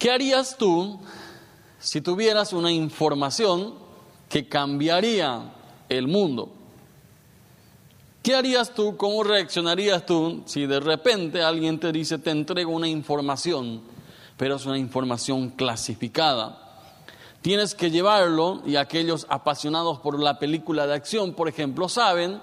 ¿Qué harías tú si tuvieras una información que cambiaría el mundo? ¿Qué harías tú, cómo reaccionarías tú si de repente alguien te dice, te entrego una información, pero es una información clasificada? Tienes que llevarlo y aquellos apasionados por la película de acción, por ejemplo, saben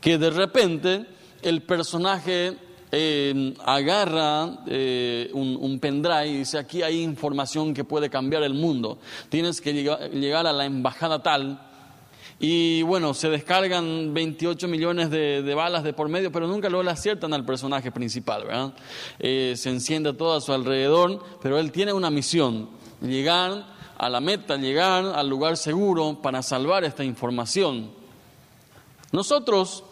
que de repente el personaje eh, agarra eh, un, pendrive y dice, aquí hay información que puede cambiar el mundo. Tienes que llegar, a la embajada tal y bueno, se descargan 28 millones de, balas de por medio, pero nunca lo le aciertan al personaje principal. Eh, se enciende todo a su alrededor, pero él tiene una misión, llegar a la meta, llegar al lugar seguro para salvar esta información. Nosotros,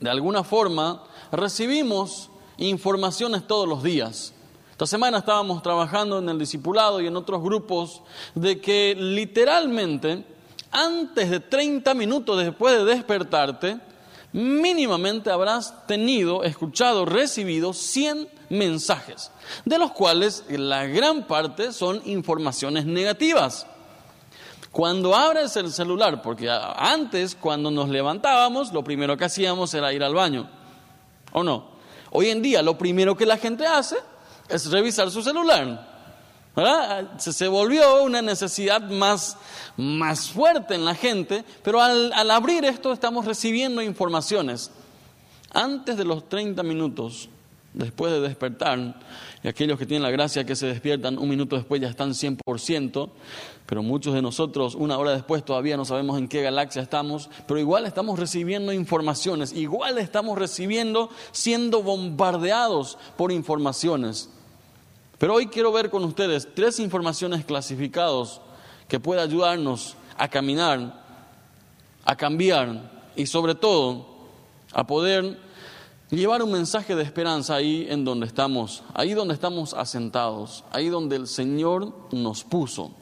de alguna forma, recibimos informaciones todos los días. Esta semana estábamos trabajando en el discipulado y en otros grupos de que literalmente antes de 30 minutos después de despertarte, mínimamente habrás tenido, escuchado, recibido 100 mensajes, de los cuales la gran parte son informaciones negativas. Cuando abres el celular, porque antes cuando nos levantábamos, lo primero que hacíamos era ir al baño, ¿o no? Hoy en día lo primero que la gente hace es revisar su celular. Se, volvió una necesidad más, más fuerte en la gente, pero al, al abrir esto estamos recibiendo informaciones. Antes de los 30 minutos, después de despertar, y aquellos que tienen la gracia que se despiertan un minuto después ya están 100%, pero muchos de nosotros una hora después todavía no sabemos en qué galaxia estamos, pero igual estamos recibiendo informaciones, igual estamos recibiendo, siendo bombardeados por informaciones. Pero hoy quiero ver con ustedes tres informaciones clasificadas que pueden ayudarnos a caminar, a cambiar y sobre todo a poder llevar un mensaje de esperanza ahí en donde estamos, ahí donde estamos asentados, ahí donde el Señor nos puso.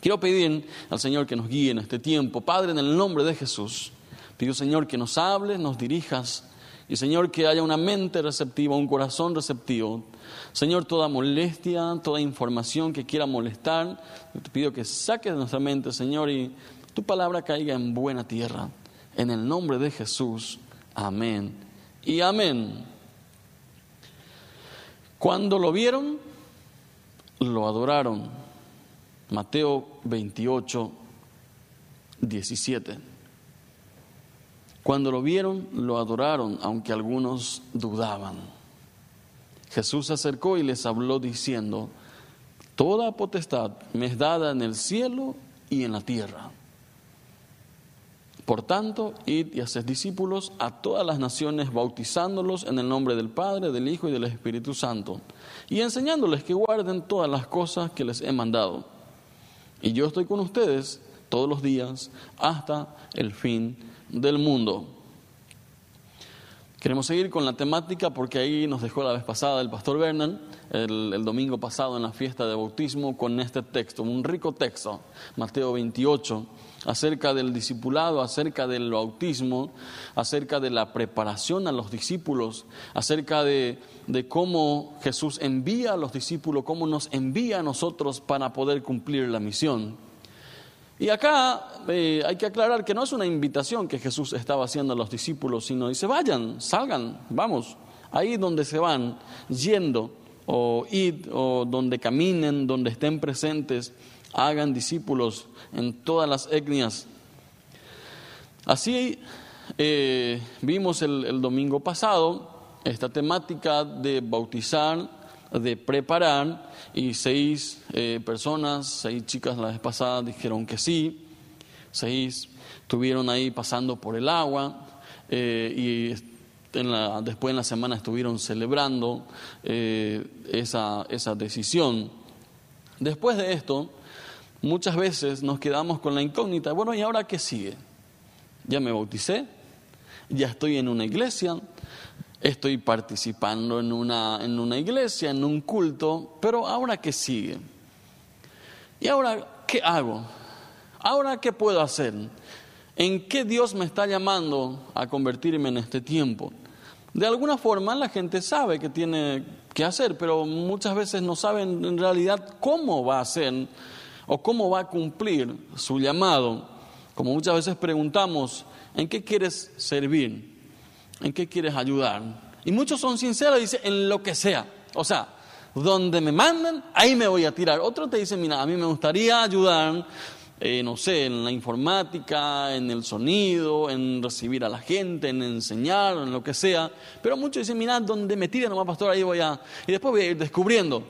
Quiero pedir al Señor que nos guíe en este tiempo. Padre, en el nombre de Jesús, pido Señor que nos hables, nos dirijas y Señor que haya una mente receptiva, un corazón receptivo Señor, toda molestia, toda información que quiera molestar, te pido que saques de nuestra mente, Señor, y tu palabra caiga en buena tierra. En el nombre de Jesús. Amén. Y amén. Cuando lo vieron, lo adoraron. Mateo 28, 17. Cuando lo vieron, lo adoraron, aunque algunos dudaban. Jesús se acercó y les habló diciendo, Toda potestad me es dada en el cielo y en la tierra. Por tanto, id y haced discípulos a todas las naciones, bautizándolos en el nombre del Padre, del Hijo y del Espíritu Santo, y enseñándoles que guarden todas las cosas que les he mandado. Y yo estoy con ustedes todos los días hasta el fin del mundo. Queremos seguir con la temática porque ahí nos dejó la vez pasada el pastor Vernon, el, domingo pasado en la fiesta de bautismo, con este texto, un rico texto, Mateo 28, acerca del discipulado, acerca del bautismo, acerca de la preparación a los discípulos, acerca de, de cómo Jesús envía a los discípulos, cómo nos envía a nosotros para poder cumplir la misión. Y acá eh, hay que aclarar que no es una invitación que Jesús estaba haciendo a los discípulos, sino dice, vayan, salgan, vamos, ahí donde se van, yendo, o id, o donde caminen, donde estén presentes, hagan discípulos en todas las etnias. Así eh, vimos el domingo pasado esta temática de bautizar, de preparar y seis eh, personas, seis chicas la vez pasada dijeron que sí, seis estuvieron ahí pasando por el agua eh, y después en la semana estuvieron celebrando esa, esa decisión. Después de esto, muchas veces nos quedamos con la incógnita, bueno, ¿y ahora qué sigue? Ya me bauticé, ya estoy en una iglesia, estoy participando en una, en una iglesia, en un culto, pero ahora qué sigue? ¿Y ahora qué hago? ¿Ahora qué puedo hacer? ¿En qué Dios me está llamando a convertirme en este tiempo? De alguna forma la gente sabe que tiene qué hacer, pero muchas veces no saben en realidad cómo va a hacer o cómo va a cumplir su llamado. Como muchas veces preguntamos, ¿en qué quieres servir? ¿En qué quieres ayudar? Y muchos son sinceros y dicen, en lo que sea. O sea, donde me manden, ahí me voy a tirar. Otros te dicen, mira, a mí me gustaría ayudar, eh, no sé, en la informática, en el sonido, en recibir a la gente, en enseñar, en lo que sea. Pero muchos dicen, mira, donde me tiren nomás, pastor, ahí voy a... Y después voy a ir descubriendo.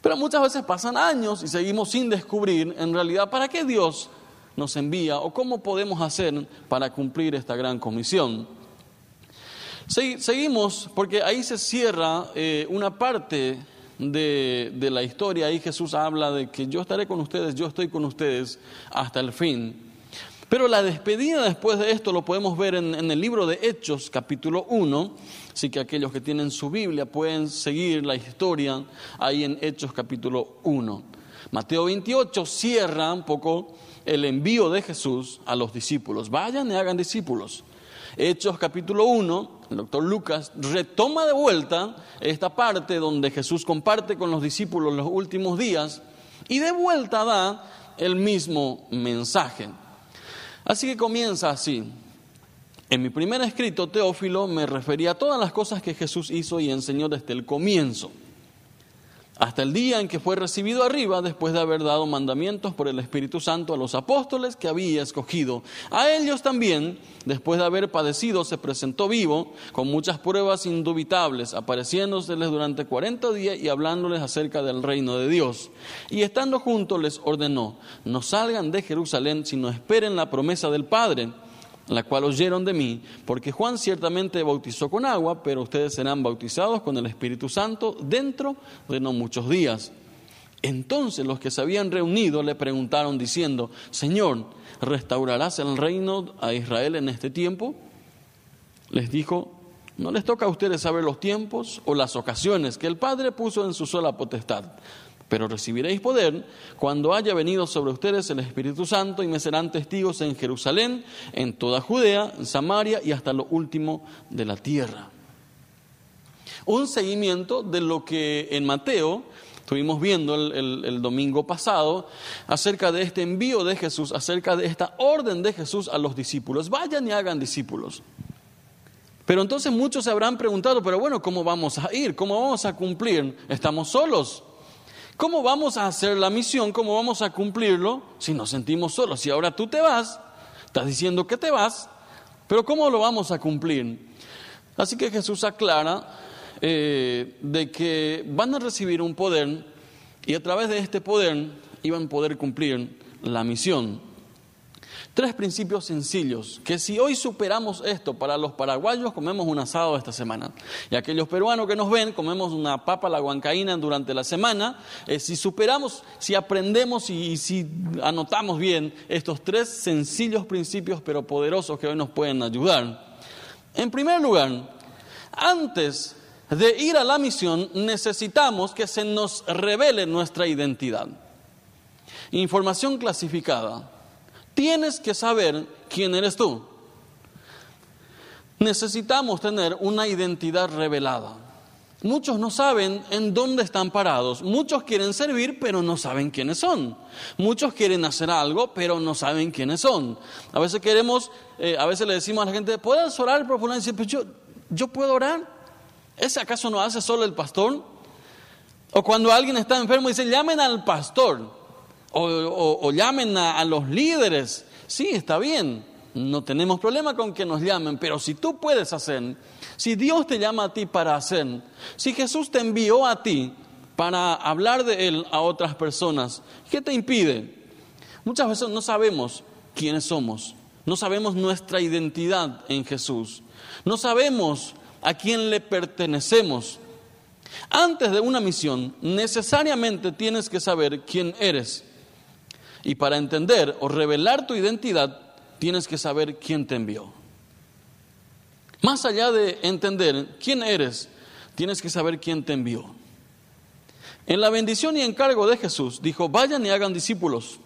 Pero muchas veces pasan años y seguimos sin descubrir en realidad para qué Dios nos envía o cómo podemos hacer para cumplir esta gran comisión. Seguimos porque ahí se cierra eh, una parte de, de, la historia. Ahí Jesús habla de que yo estaré con ustedes, yo estoy con ustedes hasta el fin. Pero la despedida después de esto lo podemos ver en, en, el libro de Hechos, capítulo 1. Así que aquellos que tienen su Biblia pueden seguir la historia ahí en Hechos, capítulo 1. Mateo 28 cierra un poco el envío de Jesús a los discípulos. Vayan y hagan discípulos. Hechos capítulo 1, el doctor Lucas retoma de vuelta esta parte donde Jesús comparte con los discípulos los últimos días y de vuelta da el mismo mensaje. Así que comienza así. En mi primer escrito, Teófilo, me refería a todas las cosas que Jesús hizo y enseñó desde el comienzo hasta el día en que fue recibido arriba después de haber dado mandamientos por el Espíritu Santo a los apóstoles que había escogido. A ellos también, después de haber padecido, se presentó vivo con muchas pruebas indubitables, apareciéndoseles durante cuarenta días y hablándoles acerca del reino de Dios. Y estando juntos les ordenó, no salgan de Jerusalén, sino esperen la promesa del Padre la cual oyeron de mí, porque Juan ciertamente bautizó con agua, pero ustedes serán bautizados con el Espíritu Santo dentro de no muchos días. Entonces los que se habían reunido le preguntaron diciendo, Señor, ¿restaurarás el reino a Israel en este tiempo? Les dijo, no les toca a ustedes saber los tiempos o las ocasiones que el Padre puso en su sola potestad pero recibiréis poder cuando haya venido sobre ustedes el Espíritu Santo y me serán testigos en Jerusalén, en toda Judea, en Samaria y hasta lo último de la tierra. Un seguimiento de lo que en Mateo estuvimos viendo el, el, domingo pasado acerca de este envío de Jesús, acerca de esta orden de Jesús a los discípulos. Vayan y hagan discípulos. Pero entonces muchos se habrán preguntado, pero bueno, ¿cómo vamos a ir? ¿Cómo vamos a cumplir? ¿Estamos solos? ¿Cómo vamos a hacer la misión? ¿Cómo vamos a cumplirlo si nos sentimos solos? Si ahora tú te vas, estás diciendo que te vas, pero ¿cómo lo vamos a cumplir? Así que Jesús aclara eh, de que van a recibir un poder y a través de este poder iban a poder cumplir la misión. Tres principios sencillos, que si hoy superamos esto, para los paraguayos comemos un asado esta semana, y aquellos peruanos que nos ven comemos una papa la guancaína durante la semana, eh, si superamos, si aprendemos y, y si anotamos bien estos tres sencillos principios pero poderosos que hoy nos pueden ayudar. En primer lugar, antes de ir a la misión necesitamos que se nos revele nuestra identidad. Información clasificada tienes que saber quién eres tú. Necesitamos tener una identidad revelada. Muchos no saben en dónde están parados. Muchos quieren servir, pero no saben quiénes son. Muchos quieren hacer algo, pero no saben quiénes son. A veces queremos, eh, a veces le decimos a la gente, ¿puedes orar por fulano? Dice, pues yo, yo puedo orar. ¿Ese acaso no hace solo el pastor? O cuando alguien está enfermo, dice, llamen al pastor o, llamen a, a los líderes. Sí, está bien, no tenemos problema con que nos llamen, pero si tú puedes hacer, si Dios te llama a ti para hacer, si Jesús te envió a ti para hablar de Él a otras personas, ¿qué te impide? Muchas veces no sabemos quiénes somos, no sabemos nuestra identidad en Jesús, no sabemos a quién le pertenecemos. Antes de una misión, necesariamente tienes que saber quién eres. Y para entender o revelar tu identidad, tienes que saber quién te envió. Más allá de entender quién eres, tienes que saber quién te envió. En la bendición y encargo de Jesús dijo, vayan y hagan discípulos.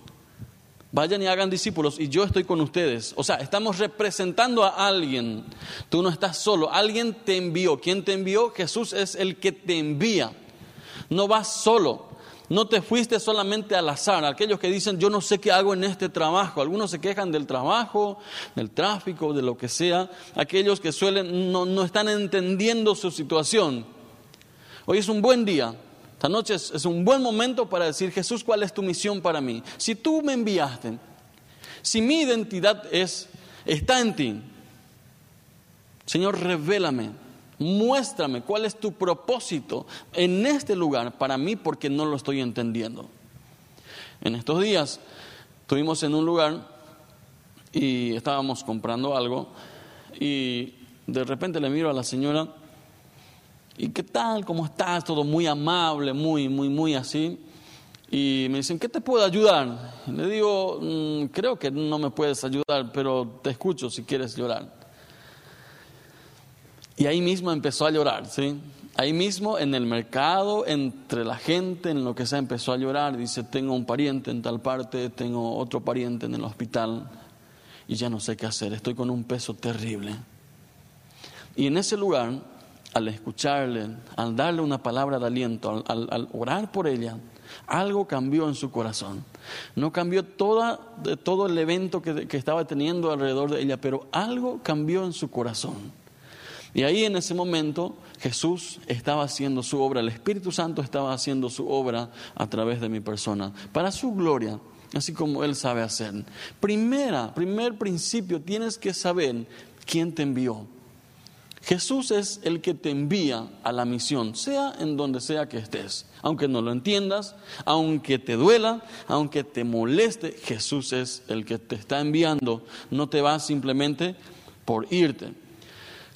Vayan y hagan discípulos y yo estoy con ustedes. O sea, estamos representando a alguien. Tú no estás solo. Alguien te envió. ¿Quién te envió? Jesús es el que te envía. No vas solo. No te fuiste solamente al azar. Aquellos que dicen, yo no sé qué hago en este trabajo. Algunos se quejan del trabajo, del tráfico, de lo que sea. Aquellos que suelen, no, no están entendiendo su situación. Hoy es un buen día esta noche es, un buen momento para decir, Jesús, ¿cuál es tu misión para mí? Si tú me enviaste, si mi identidad es, está en ti, Señor, revélame, muéstrame cuál es tu propósito en este lugar para mí porque no lo estoy entendiendo. En estos días estuvimos en un lugar y estábamos comprando algo y de repente le miro a la señora ¿y qué tal? ¿Cómo estás? Todo muy amable, muy, muy, muy así. Y me dicen, ¿qué te puedo ayudar? le digo, mm, creo que no me puedes ayudar, pero te escucho si quieres llorar. Y ahí mismo empezó a llorar, ¿sí? Ahí mismo en el mercado, entre la gente, en lo que sea, empezó a llorar. Dice, tengo un pariente en tal parte, tengo otro pariente en el hospital y ya no sé qué hacer, estoy con un peso terrible. Y en ese lugar al escucharle, al darle una palabra de aliento, al, orar por ella, algo cambió en su corazón. No cambió toda, todo el evento que, que, estaba teniendo alrededor de ella, pero algo cambió en su corazón. Y ahí en ese momento Jesús estaba haciendo su obra, el Espíritu Santo estaba haciendo su obra a través de mi persona, para su gloria, así como Él sabe hacer. Primera, primer principio, tienes que saber quién te envió. Jesús es el que te envía a la misión, sea en donde sea que estés. Aunque no lo entiendas, aunque te duela, aunque te moleste, Jesús es el que te está enviando. No te vas simplemente por irte.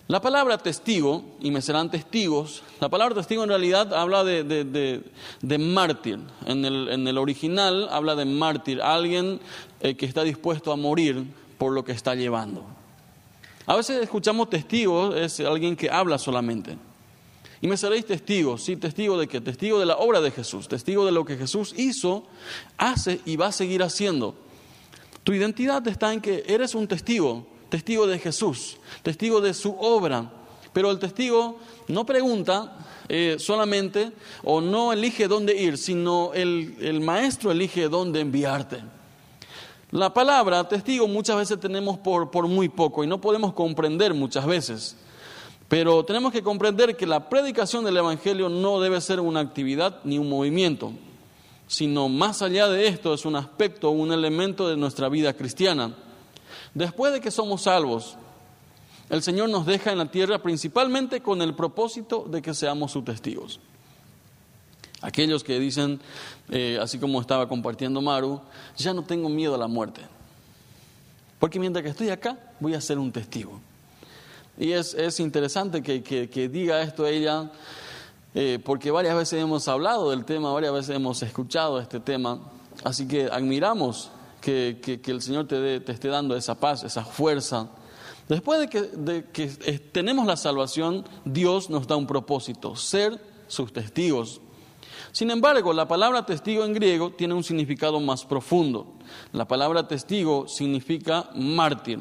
La palabra testigo, y me serán testigos, la palabra testigo en realidad habla de, de, mártir. En el, en el, original habla de mártir, alguien eh, que está dispuesto a morir por lo que está llevando. A veces escuchamos testigos, es alguien que habla solamente. Y me seréis testigos, ¿sí? Testigo de qué? Testigo de la obra de Jesús, testigo de lo que Jesús hizo, hace y va a seguir haciendo. Tu identidad está en que eres un testigo, testigo de Jesús, testigo de su obra. Pero el testigo no pregunta eh, solamente o no elige dónde ir, sino el, el maestro elige dónde enviarte. La palabra testigo muchas veces tenemos por, por muy poco y no podemos comprender muchas veces. Pero tenemos que comprender que la predicación del Evangelio no debe ser una actividad ni un movimiento, sino más allá de esto es un aspecto, un elemento de nuestra vida cristiana. Después de que somos salvos, el Señor nos deja en la tierra principalmente con el propósito de que seamos sus testigos. Aquellos que dicen, eh, así como estaba compartiendo Maru, ya no tengo miedo a la muerte. Porque mientras que estoy acá, voy a ser un testigo. Y es, interesante que, diga esto ella, eh, porque varias veces hemos hablado del tema, varias veces hemos escuchado este tema. Así que admiramos que, el Señor te, te, esté dando esa paz, esa fuerza. Después de que, de que tenemos la salvación, Dios nos da un propósito, ser sus testigos. Sin embargo, la palabra testigo en griego tiene un significado más profundo. La palabra testigo significa mártir.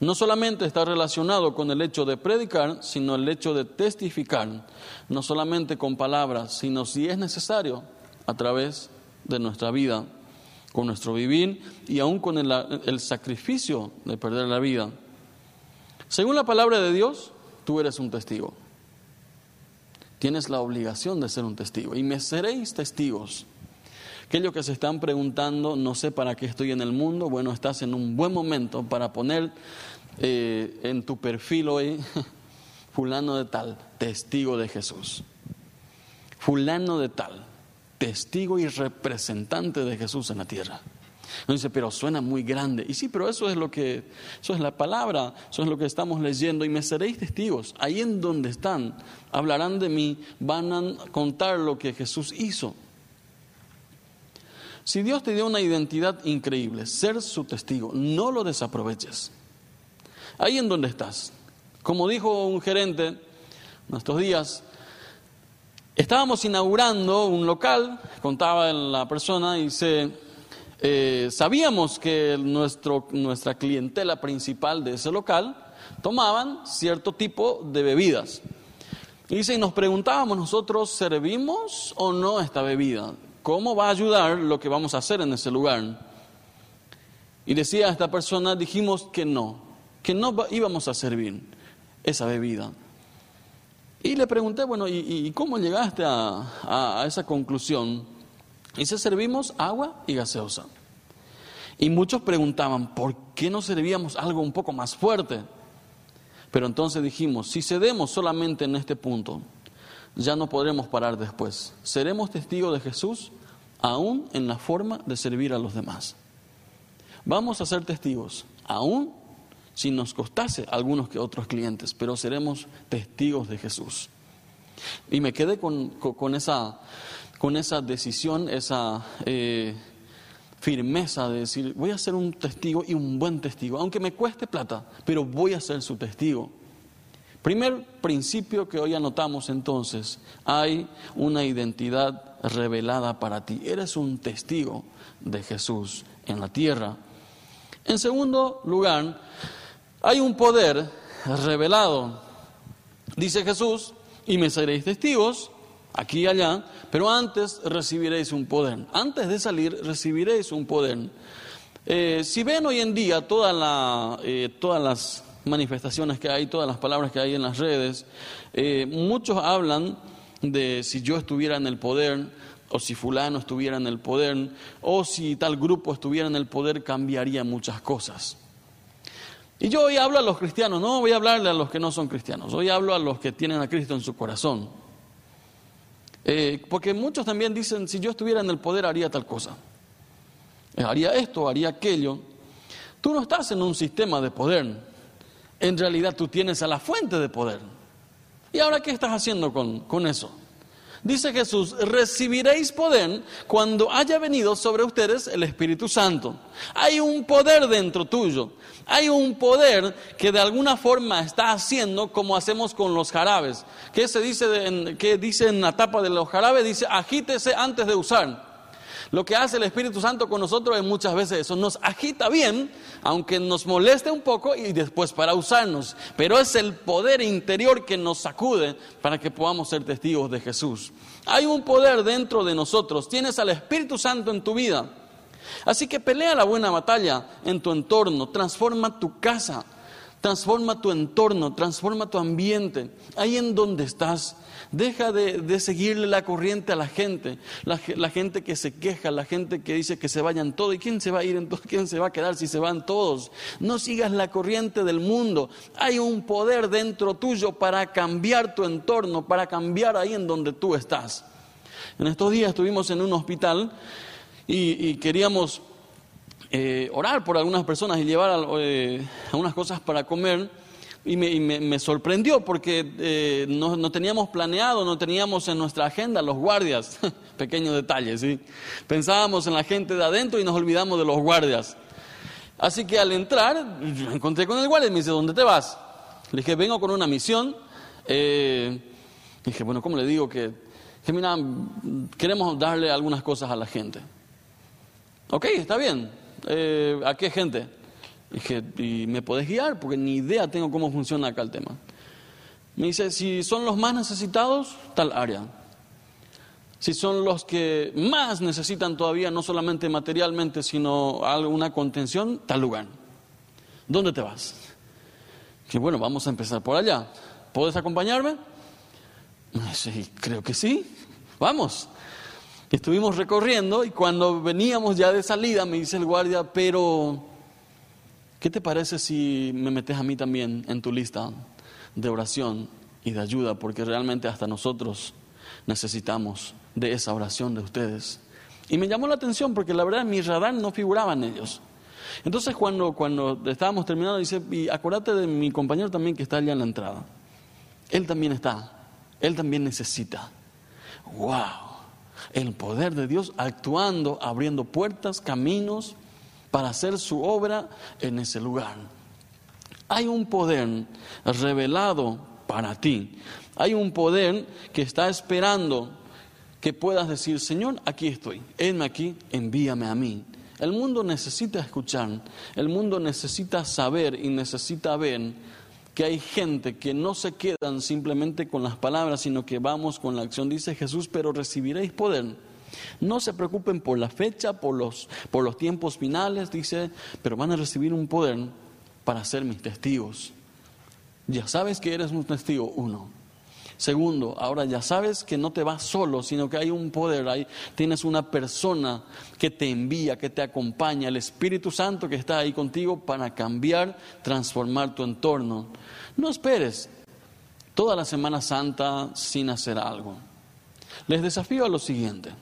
No solamente está relacionado con el hecho de predicar, sino el hecho de testificar, no solamente con palabras, sino si es necesario, a través de nuestra vida, con nuestro vivir y aún con el, sacrificio de perder la vida. Según la palabra de Dios, tú eres un testigo tienes la obligación de ser un testigo y me seréis testigos. Aquellos que se están preguntando, no sé para qué estoy en el mundo, bueno, estás en un buen momento para poner eh, en tu perfil hoy, fulano de tal, testigo de Jesús. Fulano de tal, testigo y representante de Jesús en la tierra. No dice, pero suena muy grande. Y sí, pero eso es lo que, eso es la palabra, eso es lo que estamos leyendo. Y me seréis testigos. Ahí en donde están, hablarán de mí, van a contar lo que Jesús hizo. Si Dios te dio una identidad increíble, ser su testigo, no lo desaproveches. Ahí en donde estás. Como dijo un gerente nuestros días, estábamos inaugurando un local, contaba la persona, dice, eh, sabíamos que nuestro, nuestra clientela principal de ese local tomaban cierto tipo de bebidas. Y dice, y nos preguntábamos nosotros, ¿servimos o no esta bebida? ¿Cómo va a ayudar lo que vamos a hacer en ese lugar? Y decía esta persona, dijimos que no, que no íbamos a servir esa bebida. Y le pregunté, bueno, ¿y, cómo llegaste a, a esa conclusión? Y se servimos agua y gaseosa. Y muchos preguntaban, ¿por qué no servíamos algo un poco más fuerte? Pero entonces dijimos, si cedemos solamente en este punto, ya no podremos parar después. Seremos testigos de Jesús aún en la forma de servir a los demás. Vamos a ser testigos, aún si nos costase algunos que otros clientes, pero seremos testigos de Jesús. Y me quedé con, con, esa, con esa decisión, esa eh, firmeza de decir, voy a ser un testigo y un buen testigo, aunque me cueste plata, pero voy a ser su testigo. Primer principio que hoy anotamos entonces, hay una identidad revelada para ti. Eres un testigo de Jesús en la tierra. En segundo lugar, hay un poder revelado. Dice Jesús, y me seréis testigos aquí y allá, pero antes recibiréis un poder. Antes de salir recibiréis un poder. Eh, si ven hoy en día eh, todas las manifestaciones que hay, todas las palabras que hay en las redes, eh, muchos hablan de si yo estuviera en el poder, o si fulano estuviera en el poder, o si tal grupo estuviera en el poder, cambiaría muchas cosas. Y yo hoy hablo a los cristianos, no voy a hablarle a los que no son cristianos, hoy hablo a los que tienen a Cristo en su corazón. Eh, porque muchos también dicen, si yo estuviera en el poder haría tal cosa, eh, haría esto, haría aquello. Tú no estás en un sistema de poder, en realidad tú tienes a la fuente de poder. ¿Y ahora qué estás haciendo con, con eso? Dice Jesús, recibiréis poder cuando haya venido sobre ustedes el Espíritu Santo. Hay un poder dentro tuyo. Hay un poder que de alguna forma está haciendo como hacemos con los jarabes. ¿Qué se dice, en, qué dice en la tapa de los jarabes? Dice, agítese antes de usar. Lo que hace el Espíritu Santo con nosotros es muchas veces eso, nos agita bien, aunque nos moleste un poco y después para usarnos, pero es el poder interior que nos sacude para que podamos ser testigos de Jesús. Hay un poder dentro de nosotros, tienes al Espíritu Santo en tu vida. Así que pelea la buena batalla en tu entorno, transforma tu casa, transforma tu entorno, transforma tu ambiente, ahí en donde estás. Deja de, seguirle la corriente a la gente, la, gente que se queja, la gente que dice que se vayan todos. ¿Y quién se va a ir entonces? ¿Quién se va a quedar si se van todos? No sigas la corriente del mundo. Hay un poder dentro tuyo para cambiar tu entorno, para cambiar ahí en donde tú estás. En estos días estuvimos en un hospital y, queríamos eh, orar por algunas personas y llevar eh, algunas cosas para comer. Y me, sorprendió porque eh, no, teníamos planeado, no teníamos en nuestra agenda los guardias. Pequeños detalles, ¿sí? Pensábamos en la gente de adentro y nos olvidamos de los guardias. Así que al entrar, me encontré con el guardia y me dice, ¿dónde te vas? Le dije, vengo con una misión. Eh, dije, bueno, ¿cómo le digo que, mira, queremos darle algunas cosas a la gente? Ok, está bien. Eh, ¿A qué gente? Dije, ¿y me podés guiar? Porque ni idea tengo cómo funciona acá el tema. Me dice, si son los más necesitados, tal área. Si son los que más necesitan todavía, no solamente materialmente, sino alguna contención, tal lugar. ¿Dónde te vas? Que bueno, vamos a empezar por allá. ¿Puedes acompañarme? Sí, creo que sí. Vamos. Estuvimos recorriendo y cuando veníamos ya de salida me dice el guardia, pero ¿Qué te parece si me metes a mí también en tu lista de oración y de ayuda? Porque realmente hasta nosotros necesitamos de esa oración de ustedes. Y me llamó la atención porque la verdad en mi radar no figuraban ellos. Entonces cuando, cuando estábamos terminando, dice, y acuérdate de mi compañero también que está allá en la entrada. Él también está, él también necesita. ¡Wow! El poder de Dios actuando, abriendo puertas, caminos, para hacer su obra en ese lugar. Hay un poder revelado para ti. Hay un poder que está esperando que puedas decir, Señor, aquí estoy, enme aquí, envíame a mí. El mundo necesita escuchar, el mundo necesita saber y necesita ver que hay gente que no se quedan simplemente con las palabras, sino que vamos con la acción. Dice Jesús, pero recibiréis poder. No se preocupen por la fecha, por los, por los tiempos finales, dice, pero van a recibir un poder para ser mis testigos. Ya sabes que eres un testigo, uno. Segundo, ahora ya sabes que no te vas solo, sino que hay un poder, ahí tienes una persona que te envía, que te acompaña, el Espíritu Santo que está ahí contigo para cambiar, transformar tu entorno. No esperes toda la Semana Santa sin hacer algo. Les desafío a lo siguiente.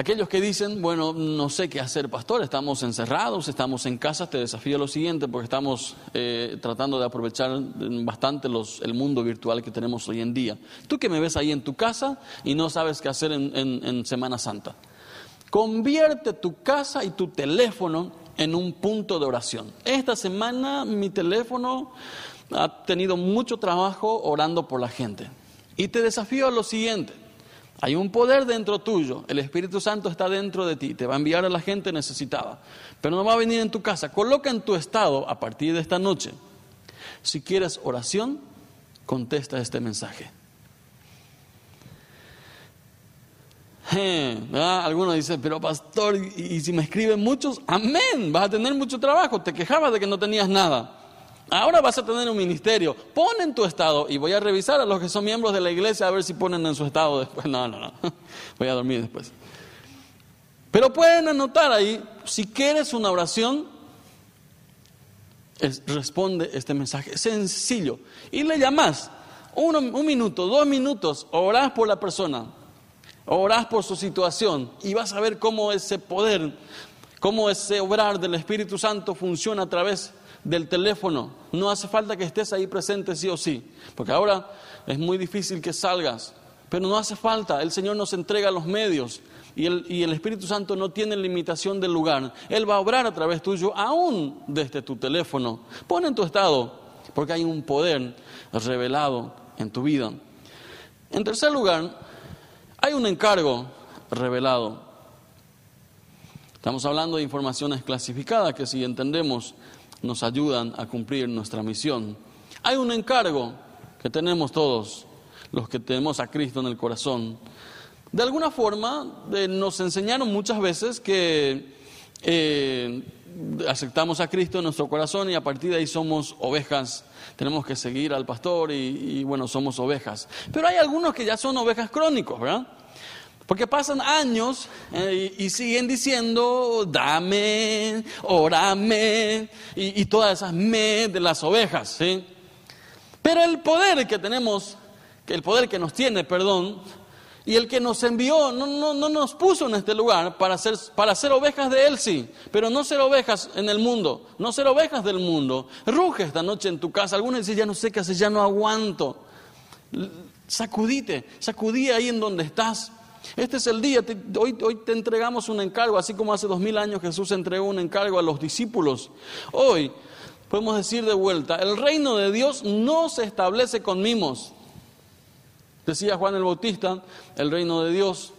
Aquellos que dicen, bueno, no sé qué hacer, pastor, estamos encerrados, estamos en casa, te desafío lo siguiente, porque estamos eh, tratando de aprovechar bastante el mundo virtual que tenemos hoy en día. Tú que me ves ahí en tu casa y no sabes qué hacer en, en Semana Santa, convierte tu casa y tu teléfono en un punto de oración. Esta semana mi teléfono ha tenido mucho trabajo orando por la gente. Y te desafío a lo siguiente. Hay un poder dentro tuyo, el Espíritu Santo está dentro de ti, te va a enviar a la gente necesitada, pero no va a venir en tu casa. Coloca en tu estado a partir de esta noche. Si quieres oración, contesta este mensaje. Algunos dicen, pero pastor, y si me escriben muchos, amén, vas a tener mucho trabajo, te quejabas de que no tenías nada. Ahora vas a tener un ministerio. Pon en tu estado y voy a revisar a los que son miembros de la iglesia a ver si ponen en su estado después. No, no, no. Voy a dormir después. Pero pueden anotar ahí, si quieres una oración, responde este mensaje. Sencillo. Y le llamas. un minuto, dos minutos, orás por la persona, orás por su situación y vas a ver cómo ese poder, cómo ese obrar del Espíritu Santo funciona a través del teléfono. No hace falta que estés ahí presente sí o sí, porque ahora es muy difícil que salgas, pero no hace falta. El Señor nos entrega los medios y el, y el Espíritu Santo no tiene limitación del lugar. Él va a obrar a través tuyo, aún desde tu teléfono. Pon en tu estado, porque hay un poder revelado en tu vida. En tercer lugar, hay un encargo revelado. Estamos hablando de informaciones clasificadas que si entendemos nos ayudan a cumplir nuestra misión. Hay un encargo que tenemos todos los que tenemos a Cristo en el corazón. De alguna forma eh, nos enseñaron muchas veces que eh, aceptamos a Cristo en nuestro corazón y a partir de ahí somos ovejas. Tenemos que seguir al pastor y, y bueno, somos ovejas. Pero hay algunos que ya son ovejas crónicos, ¿verdad? Porque pasan años eh, y, siguen diciendo, dame, órame, y, todas esas me de las ovejas, ¿sí? Pero el poder que tenemos, el poder que nos tiene, perdón, y el que nos envió, no, no, no nos puso en este lugar para ser, para ser ovejas de Él, sí, pero no ser ovejas en el mundo, no ser ovejas del mundo. Ruge esta noche en tu casa, algunos dicen, ya no sé qué hacer, ya no aguanto. Sacudite, sacudí ahí en donde estás. Este es el día, hoy, hoy te entregamos un encargo, así como hace dos mil años Jesús entregó un encargo a los discípulos. Hoy podemos decir de vuelta, el reino de Dios no se establece con mimos. Decía Juan el Bautista, el reino de Dios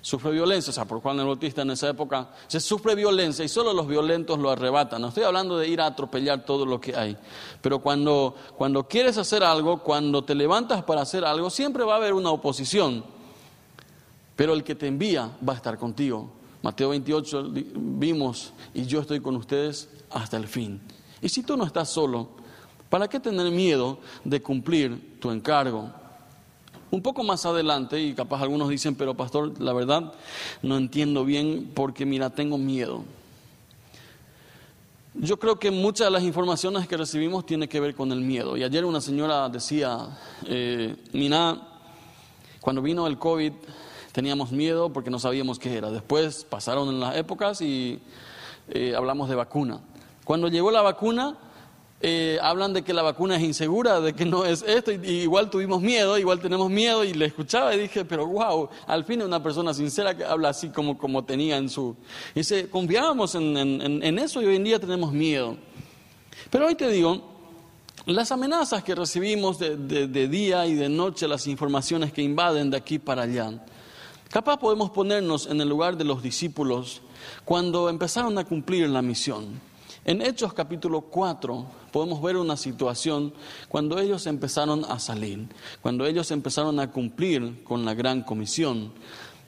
sufre violencia, o sea, por Juan el Bautista en esa época se sufre violencia y solo los violentos lo arrebatan. No estoy hablando de ir a atropellar todo lo que hay, pero cuando, cuando quieres hacer algo, cuando te levantas para hacer algo, siempre va a haber una oposición pero el que te envía va a estar contigo. Mateo 28 vimos, y yo estoy con ustedes hasta el fin. Y si tú no estás solo, ¿para qué tener miedo de cumplir tu encargo? Un poco más adelante, y capaz algunos dicen, pero pastor, la verdad no entiendo bien porque mira, tengo miedo. Yo creo que muchas de las informaciones que recibimos tienen que ver con el miedo. Y ayer una señora decía, eh, mira, cuando vino el COVID, teníamos miedo porque no sabíamos qué era. Después pasaron las épocas y eh, hablamos de vacuna. Cuando llegó la vacuna, eh, hablan de que la vacuna es insegura, de que no es esto, y, igual tuvimos miedo, igual tenemos miedo, y le escuchaba y dije, pero wow, al fin una persona sincera que habla así como, como tenía en su... Y dice, confiábamos en, eso y hoy en día tenemos miedo. Pero hoy te digo, las amenazas que recibimos de día y de noche, las informaciones que invaden de aquí para allá, Capaz podemos ponernos en el lugar de los discípulos cuando empezaron a cumplir la misión. En Hechos capítulo 4 podemos ver una situación cuando ellos empezaron a salir, cuando ellos empezaron a cumplir con la gran comisión.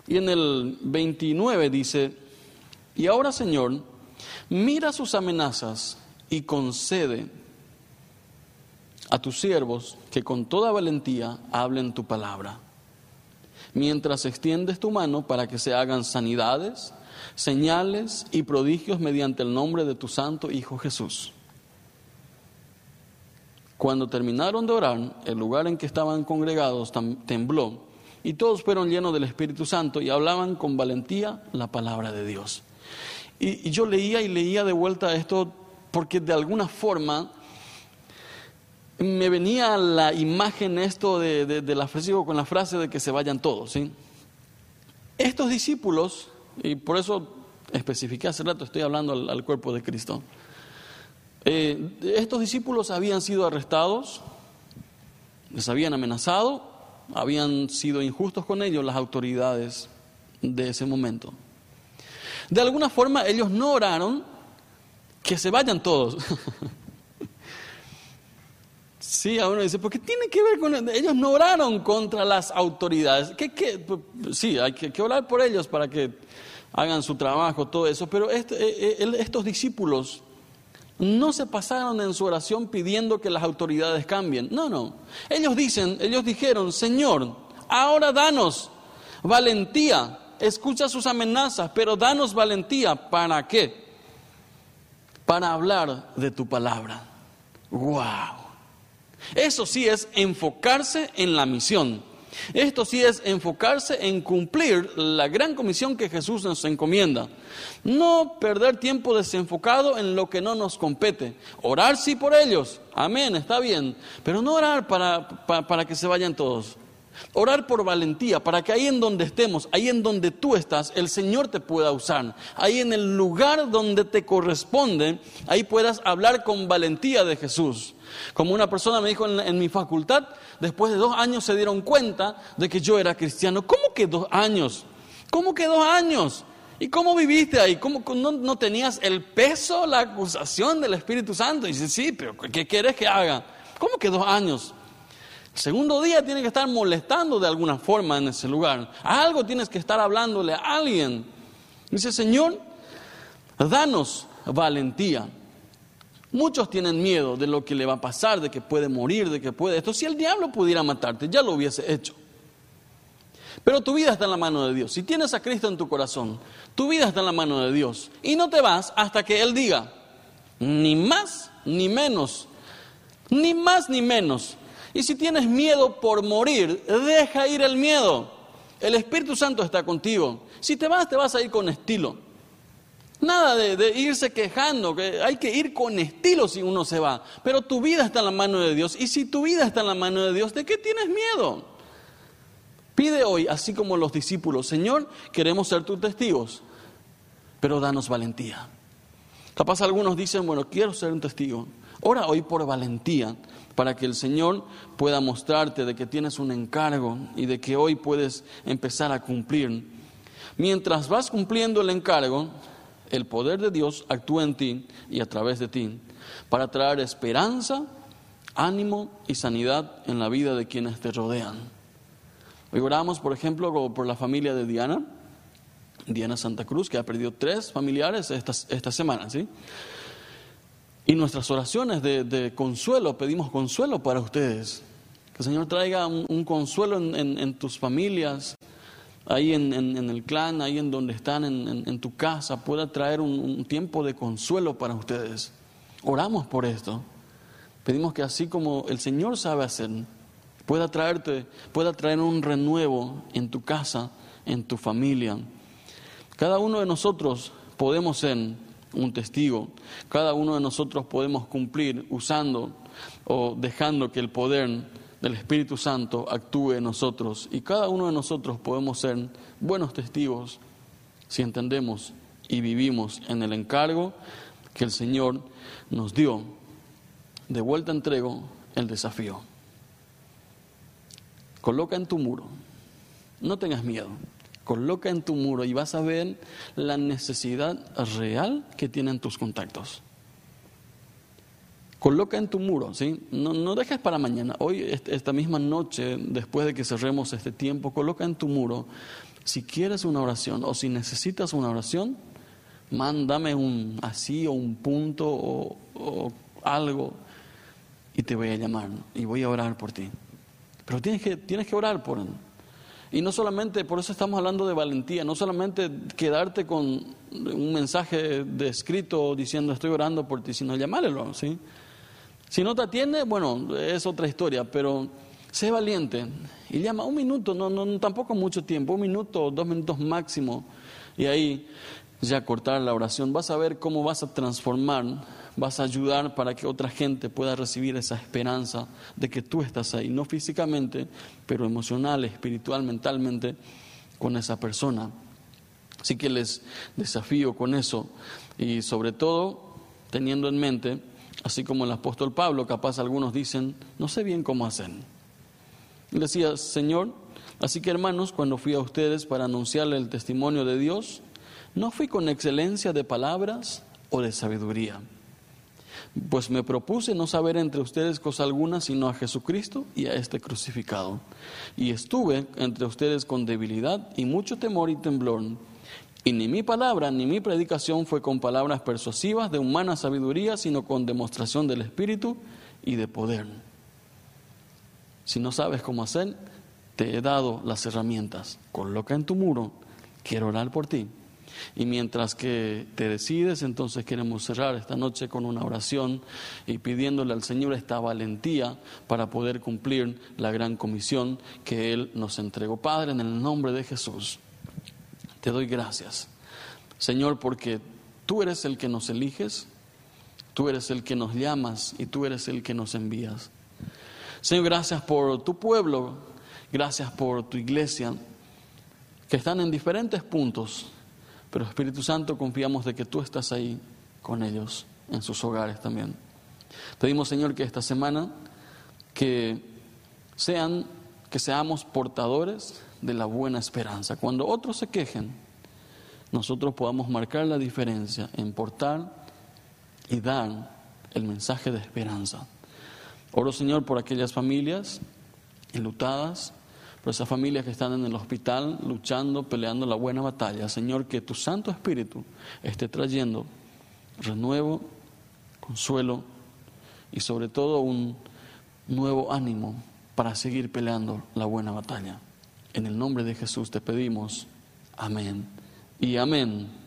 Y en el 29 dice, y ahora Señor, mira sus amenazas y concede a tus siervos que con toda valentía hablen tu palabra mientras extiendes tu mano para que se hagan sanidades, señales y prodigios mediante el nombre de tu santo Hijo Jesús. Cuando terminaron de orar, el lugar en que estaban congregados tembló y todos fueron llenos del Espíritu Santo y hablaban con valentía la palabra de Dios. Y, yo leía y leía de vuelta esto porque de alguna forma me venía la imagen esto de, de, frase, con la frase de que se vayan todos. ¿sí? Estos discípulos, y por eso especifiqué hace rato, estoy hablando al, cuerpo de Cristo, eh, estos discípulos habían sido arrestados, les habían amenazado, habían sido injustos con ellos las autoridades de ese momento. De alguna forma ellos no oraron que se vayan todos. Sí, a uno dice, ¿por qué tiene que ver con ellos? no oraron contra las autoridades. ¿Qué, qué? Sí, hay que, orar por ellos para que hagan su trabajo, todo eso. Pero este, eh, eh, estos discípulos no se pasaron en su oración pidiendo que las autoridades cambien. No, no. Ellos dicen, ellos dijeron, Señor, ahora danos valentía. Escucha sus amenazas, pero danos valentía. ¿Para qué? Para hablar de tu palabra. ¡Wow! Eso sí es enfocarse en la misión. Esto sí es enfocarse en cumplir la gran comisión que Jesús nos encomienda. No perder tiempo desenfocado en lo que no nos compete. Orar sí por ellos, amén, está bien, pero no orar para, para, que se vayan todos. Orar por valentía, para que ahí en donde estemos, ahí en donde tú estás, el Señor te pueda usar. Ahí en el lugar donde te corresponde, ahí puedas hablar con valentía de Jesús. Como una persona me dijo en, mi facultad, después de dos años se dieron cuenta de que yo era cristiano. ¿Cómo que dos años? ¿Cómo que dos años? ¿Y cómo viviste ahí? ¿Cómo no, tenías el peso, la acusación del Espíritu Santo? Y dice, sí, pero ¿qué quieres que haga? ¿Cómo que dos años? El segundo día tiene que estar molestando de alguna forma en ese lugar. algo tienes que estar hablándole a alguien. Dice, Señor, danos valentía. Muchos tienen miedo de lo que le va a pasar, de que puede morir, de que puede esto. Si el diablo pudiera matarte, ya lo hubiese hecho. Pero tu vida está en la mano de Dios. Si tienes a Cristo en tu corazón, tu vida está en la mano de Dios. Y no te vas hasta que Él diga, ni más ni menos, ni más ni menos. Y si tienes miedo por morir, deja ir el miedo. El Espíritu Santo está contigo. Si te vas, te vas a ir con estilo. Nada de, irse quejando, que hay que ir con estilo si uno se va. Pero tu vida está en la mano de Dios. Y si tu vida está en la mano de Dios, ¿de qué tienes miedo? Pide hoy, así como los discípulos, Señor, queremos ser tus testigos, pero danos valentía. Capaz algunos dicen, bueno, quiero ser un testigo. Ora hoy por valentía, para que el Señor pueda mostrarte de que tienes un encargo y de que hoy puedes empezar a cumplir. Mientras vas cumpliendo el encargo, el poder de Dios actúa en ti y a través de ti para traer esperanza, ánimo y sanidad en la vida de quienes te rodean. Hoy oramos, por ejemplo, por la familia de Diana, Diana Santa Cruz, que ha perdido tres familiares esta, esta semana, ¿sí? Y nuestras oraciones de, consuelo, pedimos consuelo para ustedes. Que el Señor traiga un, consuelo en tus familias, ahí en, el clan, ahí en donde están, en, tu casa, pueda traer un, tiempo de consuelo para ustedes. Oramos por esto. Pedimos que así como el Señor sabe hacer, pueda traerte, pueda traer un renuevo en tu casa, en tu familia. Cada uno de nosotros podemos ser un testigo. Cada uno de nosotros podemos cumplir usando o dejando que el poder del Espíritu Santo actúe en nosotros y cada uno de nosotros podemos ser buenos testigos si entendemos y vivimos en el encargo que el Señor nos dio. De vuelta entrego el desafío. Coloca en tu muro, no tengas miedo, Coloca en tu muro y vas a ver la necesidad real que tienen tus contactos. Coloca en tu muro, ¿sí? No, no dejes para mañana. Hoy, esta misma noche, después de que cerremos este tiempo, coloca en tu muro, si quieres una oración o si necesitas una oración, mándame un así o un punto o, algo y te voy a llamar y voy a orar por ti. Pero tienes que, tienes que orar por él. Y no solamente, por eso estamos hablando de valentía, no solamente quedarte con un mensaje de escrito diciendo estoy orando por ti, sino llamarlo, ¿sí? Si no te atiende, bueno, es otra historia, pero sé valiente y llama un minuto, no, no, tampoco mucho tiempo, un minuto, dos minutos máximo, y ahí ya cortar la oración. Vas a ver cómo vas a transformar, vas a ayudar para que otra gente pueda recibir esa esperanza de que tú estás ahí, no físicamente, pero emocional, espiritual, mentalmente, con esa persona. Así que les desafío con eso y sobre todo teniendo en mente Así como el apóstol Pablo, capaz algunos dicen, no sé bien cómo hacer. Y decía, Señor, así que hermanos, cuando fui a ustedes para anunciarle el testimonio de Dios, no fui con excelencia de palabras o de sabiduría, pues me propuse no saber entre ustedes cosa alguna sino a Jesucristo y a este crucificado. Y estuve entre ustedes con debilidad y mucho temor y temblor y ni mi palabra ni mi predicación fue con palabras persuasivas de humana sabiduría, sino con demostración del Espíritu y de poder. Si no sabes cómo hacer, te he dado las herramientas. Coloca en tu muro, quiero orar por ti. Y mientras que te decides, entonces queremos cerrar esta noche con una oración y pidiéndole al Señor esta valentía para poder cumplir la gran comisión que Él nos entregó. Padre, en el nombre de Jesús. Te doy gracias, Señor, porque tú eres el que nos eliges, tú eres el que nos llamas y tú eres el que nos envías. Señor, gracias por tu pueblo, gracias por tu iglesia, que están en diferentes puntos, pero Espíritu Santo, confiamos de que tú estás ahí con ellos, en sus hogares también. Pedimos, Señor, que esta semana que sean que seamos portadores de la buena esperanza. Cuando otros se quejen, nosotros podamos marcar la diferencia en portar y dar el mensaje de esperanza. Oro, Señor, por aquellas familias enlutadas, por esas familias que están en el hospital luchando, peleando la buena batalla. Señor, que tu Santo Espíritu esté trayendo renuevo, consuelo y sobre todo un nuevo ánimo para seguir peleando la buena batalla. En el nombre de Jesús te pedimos. Amén. Y amén.